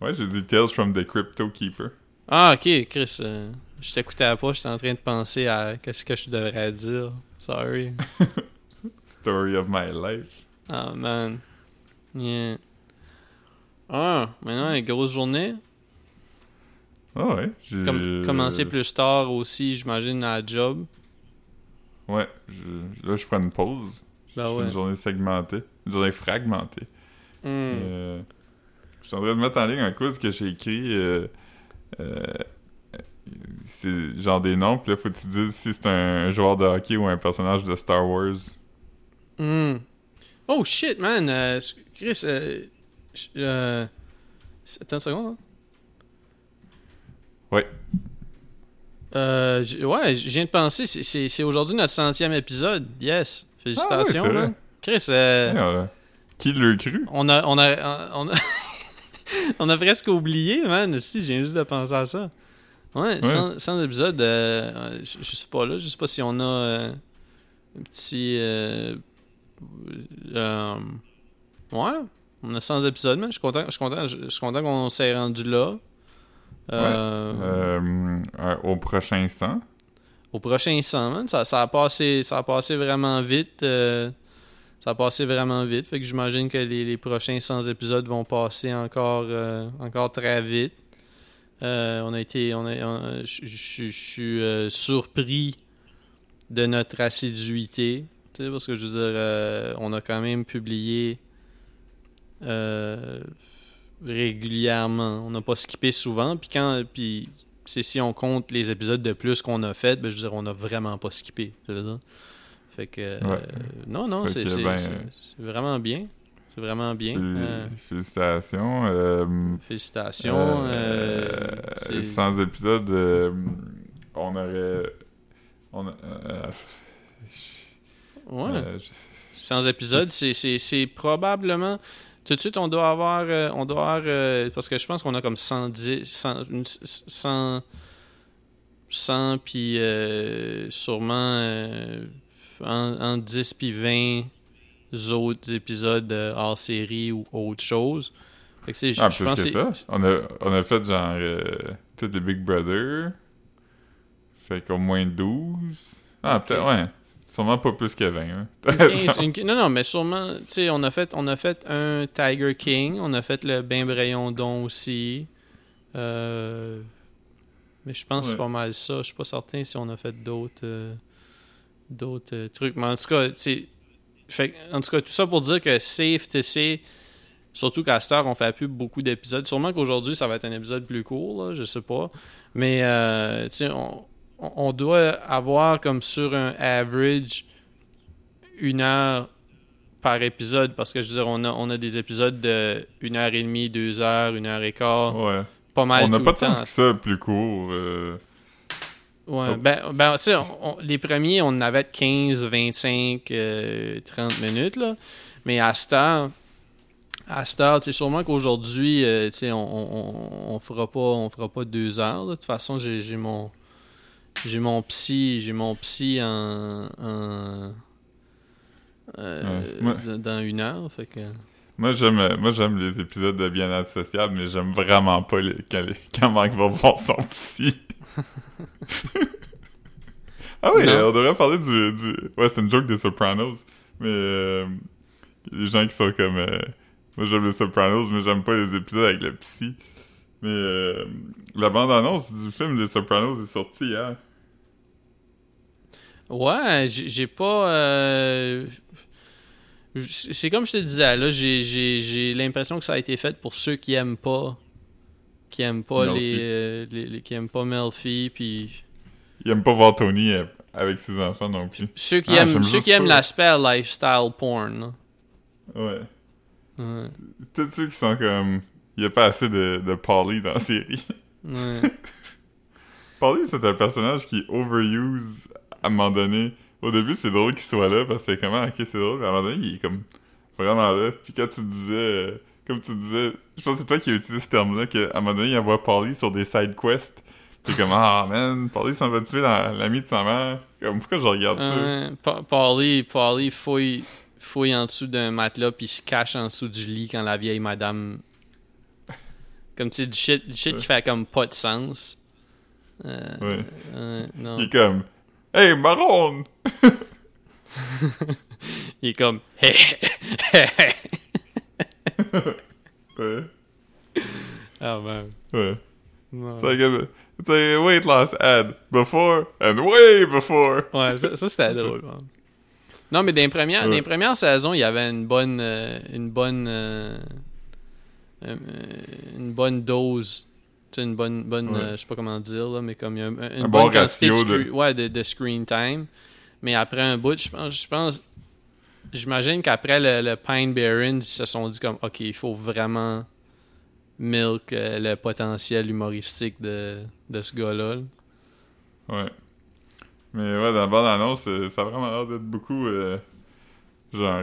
Ouais, j'ai dit Tales from the Crypto Keeper. Ah, ok, Chris. euh, je t'écoutais pas, j'étais en train de penser à qu'est-ce que je devrais dire. Sorry. Story of my life. Ah, man. Yeah. Ah, maintenant, une grosse journée. Ah ouais. Comme, Commencer plus tard aussi, j'imagine, à la job. Ouais, je- là je prends une pause. Ben je fais une journée segmentée. Une journée fragmentée. Hmm. Euh, je suis en train de mettre en ligne un quiz que j'ai écrit euh, euh, c'est genre des noms, puis là, faut que tu dises si c'est un joueur de hockey ou un personnage de Star Wars. Hmm. Oh shit, man. Chris, attends une seconde. hein. Ouais. Euh, ouais, je viens de penser, c'est- aujourd'hui notre centième épisode. Yes. Félicitations, Ah man. Chris, euh, Ouais, euh, qui l'a cru? on a, on a, on a, on a presque oublié, man. Si, j'ai juste de penser à ça. Ouais, Ouais. 100, 100 épisodes, euh, je, je sais pas là, je sais pas si on a euh, un petit, ouais, on a 100 épisodes, man. Je suis content, je suis content, je suis content qu'on s'est rendu là. Euh, Euh, euh, au prochain instant. au prochain 100, man. Ça, ça, a passé, ça a passé vraiment vite. ça a passé vraiment vite. Fait que j'imagine que les, les prochains 100 épisodes vont passer encore, encore très vite. On a été. On a, je- suis surpris de notre assiduité. Parce que je veux dire, euh, on a quand même publié euh, régulièrement. On n'a pas skippé souvent. Puis quand. Puis c'est si on compte les épisodes de plus qu'on a fait, ben, je veux dire, on n'a vraiment pas skippé. ça veut dire. Fait que. euh, Ouais. non, non, c'est ben, vraiment bien. C'est vraiment bien. Euh, Félicitations. Euh, félicitations. c'est- 100 épisodes, euh, on aurait. On ouais. je- 100 épisodes, c'est- c'est c'est probablement. Tout de suite, on doit avoir. euh, on doit avoir euh, parce que je pense qu'on a comme 110. 100. une- 100 100 puis euh, sûrement euh, en, en 10 puis 20 autres épisodes hors série ou autre chose. Fait que Ah, je plus pense que ça. On a, on a fait genre euh, tous les Big Brother. Fait qu'au moins 12. Ah, Ok. peut-être, ouais. Sûrement pas plus que 20. hein. Une non, non, mais sûrement, tu sais, on a fait, on a fait un Tiger King, on a fait le Bain Don aussi. Euh, mais je pense que c'est pas mal ça. Je suis pas certain si on a fait d'autres, euh, d'autres euh, trucs. Mais en tout cas, tu sais, en tout cas, tout ça pour dire que Safe TC, surtout qu'à cette heure, on fait plus beaucoup d'épisodes. Sûrement qu'aujourd'hui, ça va être un épisode plus court, là, je sais pas. Mais, euh, tu sais, on, on doit avoir comme sur un average une heure par épisode parce que je veux dire, on a, on a des épisodes de une heure et demie, deux heures, une heure et quart, Ouais. pas mal On n'a pas tant que ça plus court. euh, Ouais, Oh. ben, ben tu sais, les premiers, on en avait de 15, 25, euh, 30 minutes, là. Mais à cette heure, à cette heure, tu sais, sûrement qu'aujourd'hui, euh, tu sais, on, on, on fera pas, on fera pas deux heures, là. De toute façon, j'ai j'ai mon, j'ai mon psy, j'ai mon psy en, en- euh, Ouais. Dans- dans une heure, fait que... Moi, j'aime moi j'aime les épisodes de bien-être social, mais j'aime vraiment pas les, quand, les- quand Mike va voir son psy. ah oui, Non. on devrait parler du, du... Ouais, c'est une joke des Sopranos, mais euh, les gens qui sont comme... euh, Moi, j'aime les Sopranos, mais j'aime pas les épisodes avec le psy. Mais euh, la bande-annonce du film Les Sopranos est sortie hier. Ouais, j'ai pas. euh, C'est comme je te disais, là, j'ai- l'impression que ça a été fait pour ceux qui aiment pas. Qui aiment pas les, euh, les, les- Qui aiment pas Melfi, puis. Il aime pas voir Tony euh, avec ses enfants non plus. Ceux qui Ah, aiment, ceux qui aiment l'aspect lifestyle porn. là. Ouais. Ouais. Tous ceux qui sont comme... Il y a pas assez de, de Polly dans la série. Ouais. Polly, c'est un personnage qui overuse à un moment donné. Au début, c'est drôle qu'il soit là parce que c'est comment, ok, c'est drôle, mais à un moment donné, il est comme vraiment là. Puis quand tu disais, euh, comme tu disais, je pense que c'est toi qui as utilisé ce terme-là, qu'à un moment donné, il envoie Polly sur des side quests. T'es comme, ah man, Polly s'en va tuer la- l'ami de sa mère. Comme, pourquoi je regarde ça? Paulie, Paulie fouille, fouille en dessous d'un matelas, puis se cache en dessous du lit quand la vieille madame. Comme tu sais, du shit, du shit Ouais. qui fait comme pas de sens. Euh, Ouais. euh, non. Il est comme, hey, marron! Il est comme. Ouais, ah man. ouais. Non. It's like a, it's like a weight loss ad. Before and way before. Ouais, ça, ça, c'était drôle. man. Non, mais dans les premières, dans les Ouais. premières saisons, il y avait une bonne. euh, une bonne. euh, euh, une bonne dose. Une bonne, bonne Ouais. euh, je sais pas comment dire, là, mais comme il y a un, une Un bonne bon quantité de, ouais, de, de screen time. Mais après un bout, je pense, je pense, j'imagine qu'après le, le Pine Barrens, ils se sont dit comme, ok, il faut vraiment milk euh, le potentiel humoristique de, de ce gars-là. là. Ouais. Mais ouais, dans la bande-annonce, euh, ça a vraiment l'air d'être beaucoup, euh, genre,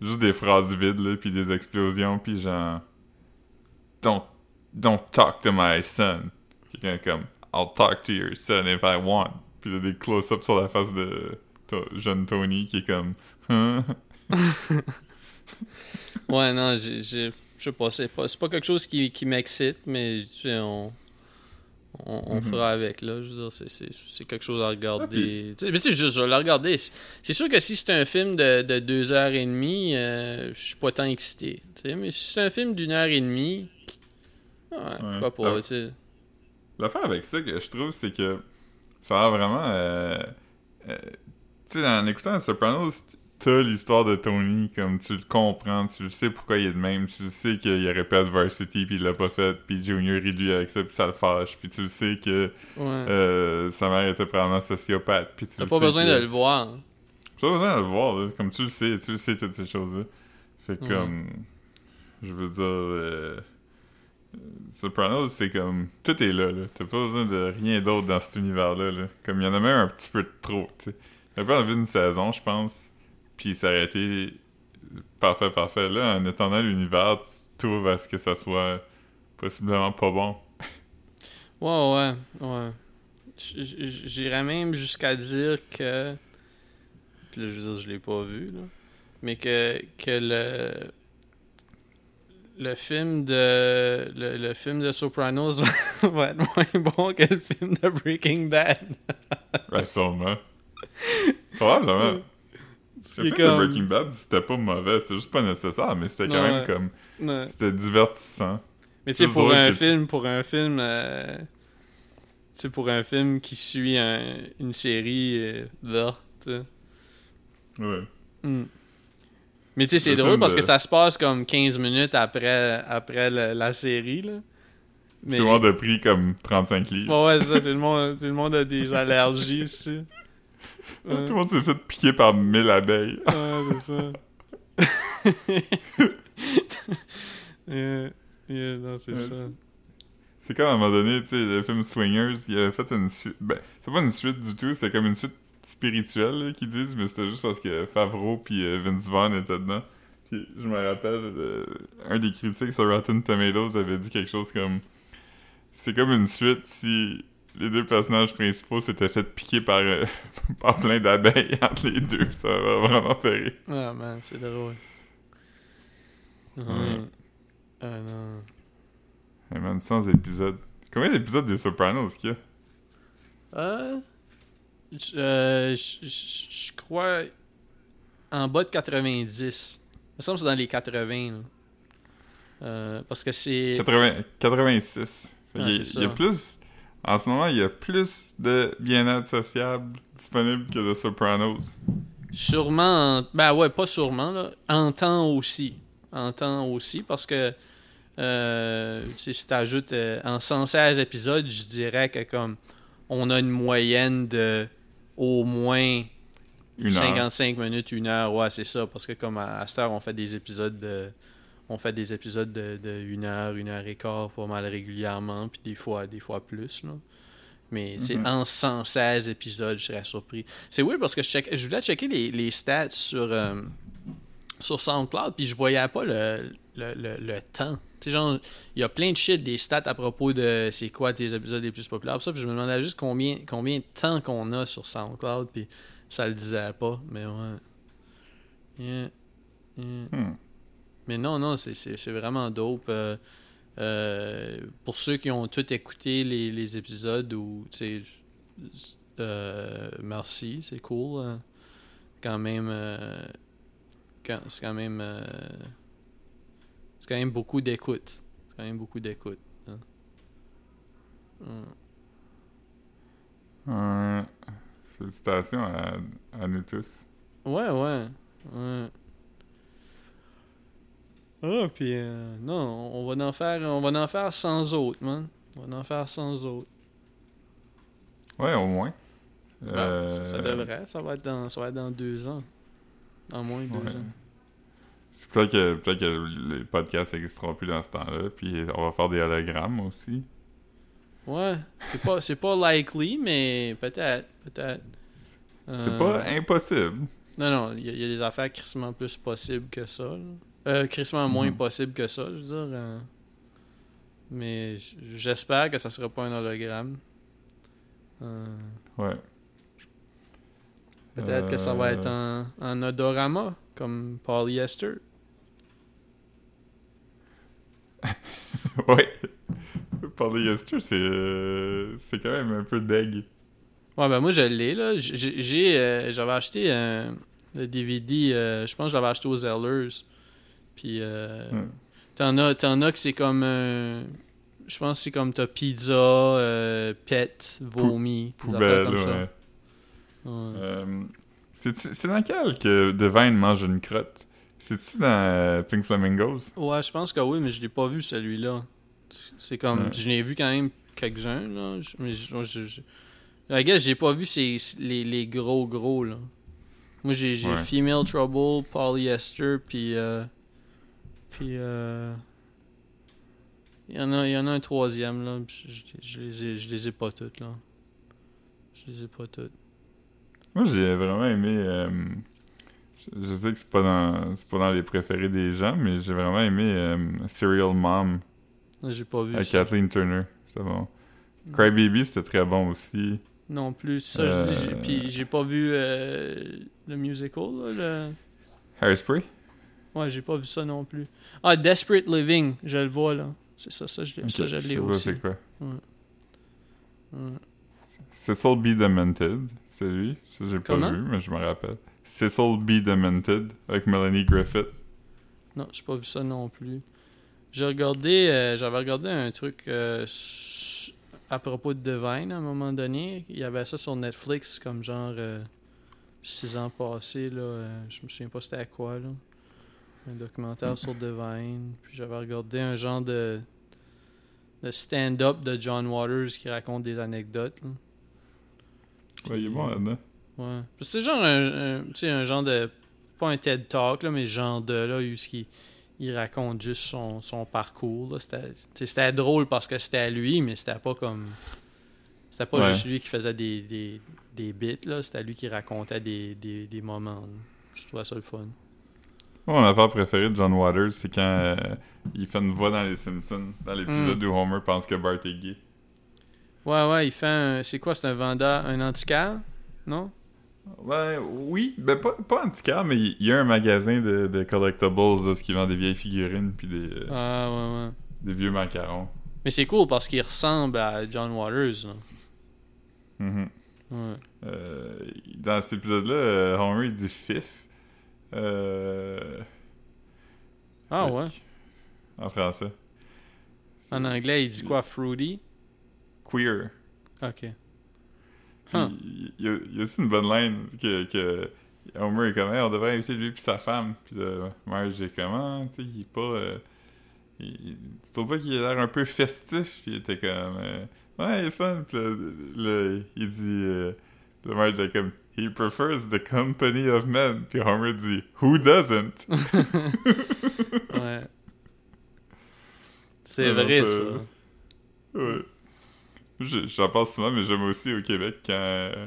juste des phrases vides, là, puis des explosions, puis genre, don't, don't talk to my son. Quelqu'un comme, I'll talk to your son if I want. Puis là, des close-ups sur la face de to- jeune Tony qui est comme, Hein? Ouais, non, je sais pas, c'est pas, pas quelque chose qui, qui m'excite, mais tu sais, on, on, on Mhm. fera avec, là. Je veux dire, c'est, quelque chose à regarder. Mais tu sais, je, je vais le regarder. C'est, c'est sûr que si c'est un film de, de deux heures et demie, euh, je suis pas tant excité. tu sais, mais si c'est un film d'une heure et demie, ouais, Ah. tu sais. L'affaire avec ça que je trouve, c'est que ça a vraiment. euh, euh, tu sais, en écoutant Sopranos, t'as l'histoire de Tony, comme tu le comprends, tu le sais pourquoi il est de même, tu le sais qu'il être Varsity, puis il l'a pas fait, puis Junior il lui avec ça, puis ça le fâche, puis tu le sais que Ouais. euh, sa mère était probablement sociopathe, puis tu T'as pas besoin que- de le voir. T'as pas besoin de le voir, là, comme tu le sais, tu le sais toutes ces choses-là. Fait que Ouais. comme. Je veux dire. Sopranos, c'est comme. Tout est là, là. T'as pas besoin de rien d'autre dans cet univers-là. Là. Comme il y en a même un petit peu de trop, tu sais. J'avais pas envie d'une saison, je pense. Puis été parfait, parfait. Là, en étendant l'univers, tu trouves à ce que ça soit possiblement pas bon. Ouais, ouais, ouais. J'irais même jusqu'à dire que. Puis là, je veux dire, je l'ai pas vu, là. Mais que, que le. Le film de. Le, le film de Sopranos va, être moins bon que le film de Breaking Bad. Ouais, sûrement. Probablement. Le film comme- de Breaking Bad, c'était pas mauvais, c'était juste pas nécessaire, mais c'était quand Ouais. même comme. Ouais. C'était divertissant. Mais tu sais, pour un film, pour un film. euh, Tu sais, pour un film qui suit un- une série. euh, là, tu sais. Ouais. Hmm. Mais tu sais, c'est Le drôle film parce que ça se passe comme 15 minutes après, après le- la série, là. Mais... Tout le monde a pris comme 35 livres. Ouais, ouais, c'est ça. Tout le, monde, tout le monde a des allergies aussi. Ouais, Tout le monde s'est fait piquer par 1000 abeilles. ouais, c'est ça. yeah, yeah, non, c'est Ouais, ça. C'est comme à un moment donné, tu sais, le film Swingers, il avait fait une suite. Ben, c'est pas une suite du tout, c'est comme une suite spirituelle là, qu'ils disent, mais c'était juste parce que Favreau puis euh, Vince Vaughn étaient dedans. Puis je me rappelle, euh, un des critiques sur Rotten Tomatoes avait dit quelque chose comme C'est comme une suite si les deux personnages principaux s'étaient fait piquer par, euh, par plein d'abeilles entre les deux. Ça m'a vraiment fait rire. Ah, man, c'est drôle. Ouais. Ouais. Ah, non. Hey man, 100 épisodes. Combien d'épisodes des Sopranos qu'il y a? Euh, euh, j- j- je crois en bas de 90. Il me semble que c'est dans les 80. là. Euh, parce que c'est. 80, 86. Ah, il, y a, c'est il y a plus. En ce moment, il y a plus de bien-être sociable disponible que de Sopranos. Sûrement. en- Ben ouais, pas sûrement. Là. En temps aussi. En temps aussi. Parce que. Euh, tu si t'ajoutes euh, en 116 épisodes, je dirais que comme. On a une moyenne de. Au moins Une heure. 55 minutes, une heure, ouais, c'est ça. Parce que comme à, à cette heure, on fait des épisodes de. On fait des épisodes de, de une heure, une heure et quart, pas mal régulièrement, puis des fois, des fois plus, là. Mais c'est Mhm. en 116 épisodes, je serais surpris. C'est weird parce que je, check- je voulais checker les, les stats sur, euh, sur SoundCloud, puis je voyais pas le, le, le, le temps. Tu genre, il y a plein de shit, des stats à propos de c'est quoi tes épisodes les plus populaires, pis ça, puis je me demandais juste combien, combien de temps qu'on a sur SoundCloud, puis ça le disait pas, mais ouais. Yeah. Yeah. Hmm. Mais non, non, c'est- vraiment dope. Euh, euh, pour ceux qui ont tout écouté les, les épisodes, ou, euh, merci, c'est cool. hein. Quand même, euh, c'est quand même, c'est quand même beaucoup d'écoute. C'est quand même beaucoup d'écoute. hein. Ouais. Félicitations à, à nous tous. Ouais, ouais. ouais. Ah, puis euh, non, on va en faire, on va en faire sans autres, man. On va en faire sans autres. Ouais, au moins. Euh, ça, ça devrait. Ça va, être dans, ça va être dans deux ans. Dans moins de deux Ouais. ans. Peut-être que, peut que les podcasts n'existeront plus dans ce temps-là, puis on va faire des hologrammes aussi. Ouais, c'est pas, pas likely, mais peut-être, peut-être. C'est Euh, pas impossible. Non, non, il y, a- il y a des affaires crissement plus possibles que ça. là. Euh, crissement moins Mhm. possibles que ça, je veux dire. euh. Mais j'espère que ça sera pas un hologramme. Euh, Ouais. Peut-être que ça va Euh, être en, en odorama, comme polyester. ouais. Polyester, c'est euh, c'est quand même un peu deg. Ouais, ben moi je l'ai là. J'ai, euh, j'avais acheté un le DVD, euh, je pense que je l'avais acheté aux Zellers. Puis Ouais. t'en as, t'en as que c'est comme un- je pense que c'est comme t'as pizza, pet, vomi, Poubelle, comme ça. ouais. C'est dans quel que Devine mange une crotte? C'est-tu dans euh, Pink Flamingos? Ouais, je pense que oui, mais je l'ai pas vu celui-là. C'est comme, Ouais. je l'ai vu quand même quelques-uns là. Je- Mais je, je, je, guess j'ai pas vu ces, les, les gros gros là. Moi j'ai j'ai Ouais. Female Trouble, Polyester, puis euh, puis euh, il y en a il y en a un troisième là. Je, je, je les ai je les ai pas toutes là. Je les ai pas toutes. Moi, j'ai vraiment aimé. euh, je, je sais que c'est pas dans pas dans les préférés des gens, mais j'ai vraiment aimé euh, Serial Mom Là, J'ai pas vu avec ça. Kathleen Turner. C'est bon. Crybaby, c'était très bon aussi. Non plus. Je dis. Euh, Puis j'ai pas vu le musical là, le Hairspray? Ouais, j'ai pas vu ça non plus. Ah, Desperate Living, je le vois là. C'est ça, ça je l'ai, Ok, ça, je l'ai sais pas aussi. c'est quoi. Ouais. Cecil B. Demented, c'est lui. Ça, j'ai pas vu, mais je me rappelle. Cecil B. Demented avec Melanie Griffith. Non, j'ai pas vu ça non plus. J'ai regardé, euh, j'avais regardé un truc euh, à propos de Divine à un moment donné. Il y avait ça sur Netflix comme genre euh, six ans passés là. euh, je me souviens pas c'était à quoi là. Un documentaire sur Divine. Puis j'avais regardé un genre de de stand-up de John Waters qui raconte des anecdotes. là. Ouais, il est bon là-dedans. Ouais. C'est genre un, un- un genre de. Pas un TED Talk, là, mais genre de là, où il, raconte juste son, son parcours. là. C'était drôle parce que c'était à lui, mais c'était pas comme. C'était pas Ouais. juste lui qui faisait des, des, des bits, là. C'était lui qui racontait des, des, des moments. là. Je trouvais ça le fun. Mon affaire préférée de John Waters, c'est quand euh, il fait une voix dans Les Simpsons, dans l'épisode Mm. où Homer pense que Bart est gay. Ouais, ouais, il fait un. C'est quoi, c'est un vendeur, un antiquaire Non? Ben oui, ben pas, pas antiquaire, mais il y a un magasin de, de collectibles là, ce qui vend des vieilles figurines puis des, euh, Ah, ouais, ouais. des vieux macarons. Mais c'est cool parce qu'il ressemble à John Waters. Là. Mhm. Ouais. Euh, dans cet épisode-là, euh, Homer il dit fif. Euh, Ah, ouais. En français. En anglais, il dit quoi? Fruity? Queer. Ok. Puis, Huh. Il y, a, il y a aussi une bonne line que, que Homer est comme Hey, on devrait inviter lui et sa femme. Puis là, Marge est comme Ah, tu sais, il est pas. euh, il- tu trouves pas qu'il a l'air un peu festif? Puis il était comme euh, Ouais, il est fun. Puis là, il dit euh, le Marge est comme He prefers the company of men. Puis Homer dit Who doesn't? Ouais. C'est vrai, ça- ça. Ouais. Je- J'en parle souvent, mais j'aime aussi au Québec quand euh,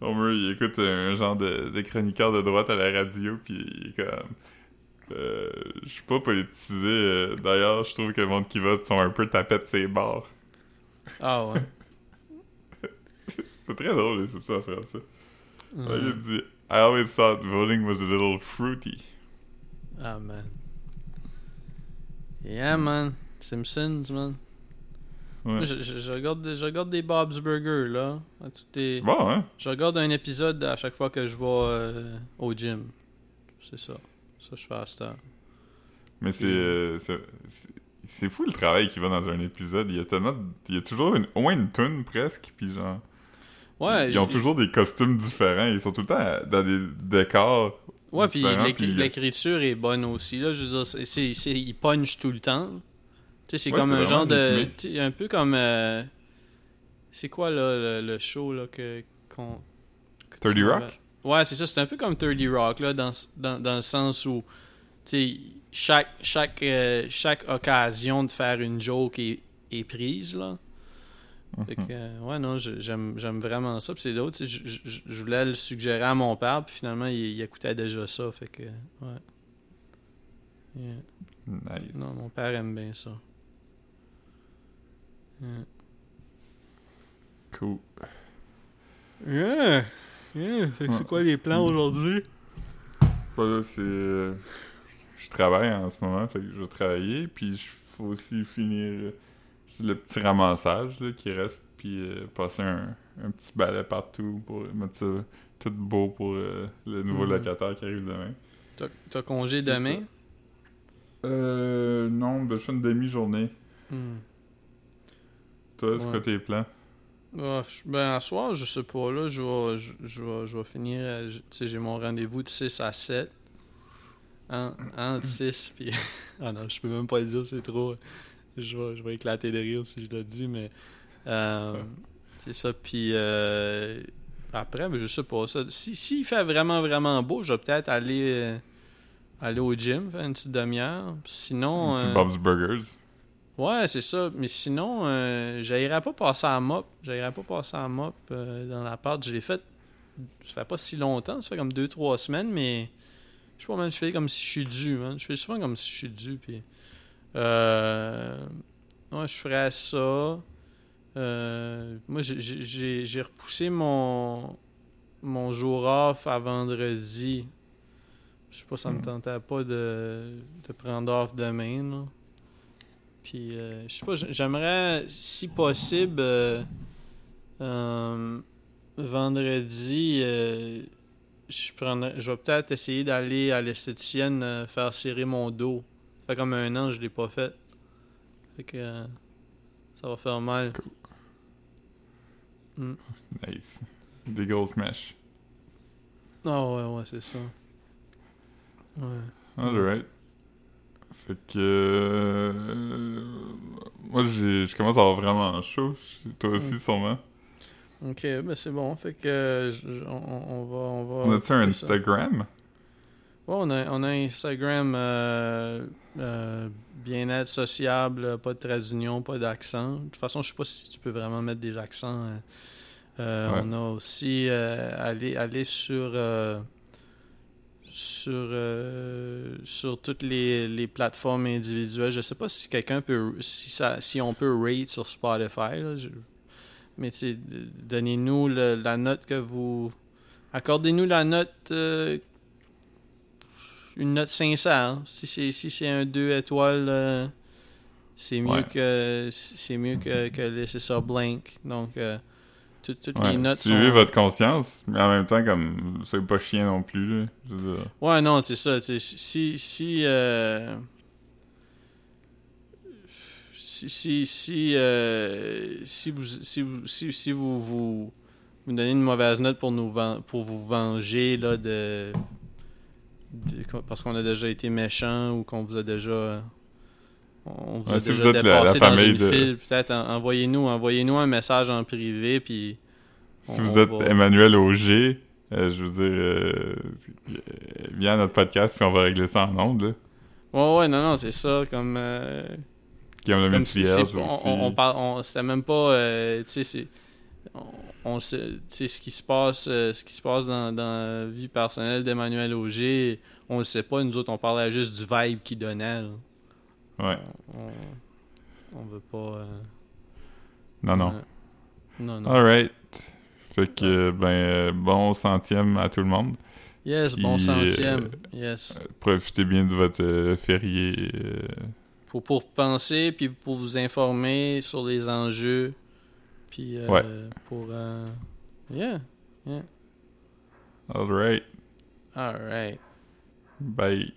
Homer il écoute un genre de, de chroniqueur de droite à la radio, puis il est comme. euh, je suis pas politisé. euh, D'ailleurs, je trouve que le monde qui vote sont un peu tapettes ses barres. Ah, ouais. C'est très drôle, les ça en français. Ouais. Là, il dit I always thought voting was a little fruity. Ah, man. Yeah, man. Simpsons, man. Ouais. Moi, Je, je- je regarde, je regarde des Bob's Burgers, là. Les- C'est bon, hein? Je regarde un épisode à chaque fois que je vais euh, au gym. C'est ça. Ça, je fais à heure. Mais c'est, euh, c'est, fou le travail qui va dans un épisode. Il y a tellement. Il y a toujours une- au moins une toune presque, puis genre. Ouais, Ils ont toujours des costumes différents. Ils sont tout le temps dans des décors. Ouais, puis l'écriture est bonne aussi. Là, je veux dire, c'est, c'est, c'est- il punch tout le temps. Tu sais, c'est Ouais, comme un genre de. rythmé. tu sais, Un peu comme. euh, c'est quoi, là, le, le show, là, que. qu'on- que tu 30 m'avais- Rock? Ouais, c'est ça. C'est un peu comme 30 Rock, là, dans, dans, dans le sens où. Tu sais, chaque, chaque, euh, chaque occasion de faire une joke est, est prise, là. Fait Mhm. que, euh, ouais, non, j'aime vraiment ça. Puis c'est d'autres, tu sais, je, voulais le suggérer à mon père, puis finalement, il, il écoutait déjà ça. Fait que, ouais. Yeah. Nice. Non, mon père aime bien ça. Yeah. Cool. Yeah. Yeah. Fait que c'est quoi les plans aujourd'hui? Pas là, c'est. euh, Je travaille en ce moment, fait que je vais travailler, puis il faut aussi finir euh, le petit ramassage là, qui reste, puis euh, passer un, un petit balai partout pour mettre ça tout beau pour euh, le nouveau Mhm. locataire qui arrive demain. T'as- T'as congé demain? Euh. Non, ben, je fais une demi-journée. Hmm. Toi, c'est Ouais. quoi tes plans? Ben, à soir, je sais pas, là, je vais, je, je vais, je vais finir, euh, tu sais, j'ai mon rendez-vous de 6 à 7. En, entre 6, puis... ah non, je peux même pas le dire, c'est trop... Je vais, je vais éclater de rire si je le dis, mais... euh, c'est ça, puis... euh, après, ben, je sais pas, ça... Si, s'il fait vraiment, vraiment beau, je vais peut-être aller... euh, aller au gym, faire une petite demi-heure. Sinon... Un petit euh, Bob's Burgers. Ouais, c'est ça. Mais sinon, euh, j'aillerais pas passer à mop. J'aillerais pas passer à mop euh, dans l'appart. Je l'ai fait. Ça fait pas si longtemps. Ça fait comme 2-3 semaines, mais. Je sais pas, man. Je fais comme si je suis dû, man. Je fais souvent comme si je suis dû. Puis. Euh. Ouais, je ferais ça. Euh, moi, j'ai- repoussé mon. Mon jour off à vendredi. Je sais pas, ça me Hmm. tentait pas de, de prendre off demain, là. Puis, euh, je sais pas, j'aimerais, si possible, euh, euh, vendredi, euh, je, prendrais- je vais peut-être essayer d'aller à l'esthéticienne faire serrer mon dos. Ça fait comme un an je l'ai pas fait. Fait que ça va faire mal. Nice. Des grosses mèches. Ah ouais, ouais, c'est ça. Ouais. Alright. Fait que. euh, moi, j'ai, je commence à avoir vraiment chaud. Toi aussi, Mm. sûrement. Ok, ben c'est bon. Fait que je- on, on va. On, va On a-tu un ça. Instagram? Ouais, on a, on a un Instagram euh, euh, bien-être sociable, pas de trait d'union, pas d'accent. De toute façon, je sais pas si tu peux vraiment mettre des accents. euh. Ouais. On a aussi euh, aller, aller sur sur euh, sur toutes les, les plateformes individuelles. Je sais pas si quelqu'un peut si ça si on peut rate sur Spotify. là. Je- mais donnez-nous la note que vous accordez-nous la note euh, une note sincère. Si c'est si c'est un 2 étoiles, euh, c'est mieux Ouais. que c'est mieux que, que laisser ça blank. Donc tout- toutes Ouais, les notes Suivez sont. votre conscience, mais en même temps, comme, soyez pas chien non plus. Ouais, non, c'est ça. Si si euh, si si si, euh, si vous si vous si, si vous, vous vous donnez une mauvaise note pour nous pour vous venger là de, de- parce qu'on a déjà été méchant ou qu'on vous a déjà on vous Ouais, a si vous êtes la- la dépassé dans famille une de- file, peut-être en- envoyez-nous envoyez-nous un message en privé puis Si on- vous on êtes va- Emmanuel Auger, euh, je veux dire, euh, viens à notre podcast, puis on va régler ça en ondes, là. Ouais ouais non non, c'est ça comme euh, le Comme si on, on, parle, c'était même pas, euh, tu sais, c'est, on, sait, ce qui se passe, ce qui se passe dans, dans la vie personnelle d'Emmanuel Auger, on le sait pas. Nous autres, on parlait juste du vibe qu'il donnait. là. Ouais. On, on veut pas. euh, Non, non. euh, non, non. Alright. Fait que, ben, bon centième à tout le monde. Yes, bon Puis, centième. euh, yes. Profitez bien de votre férié. Pour, pour penser, puis pour vous informer sur les enjeux. Puis euh, Ouais. pour. euh, yeah. Alright. Alright. Bye.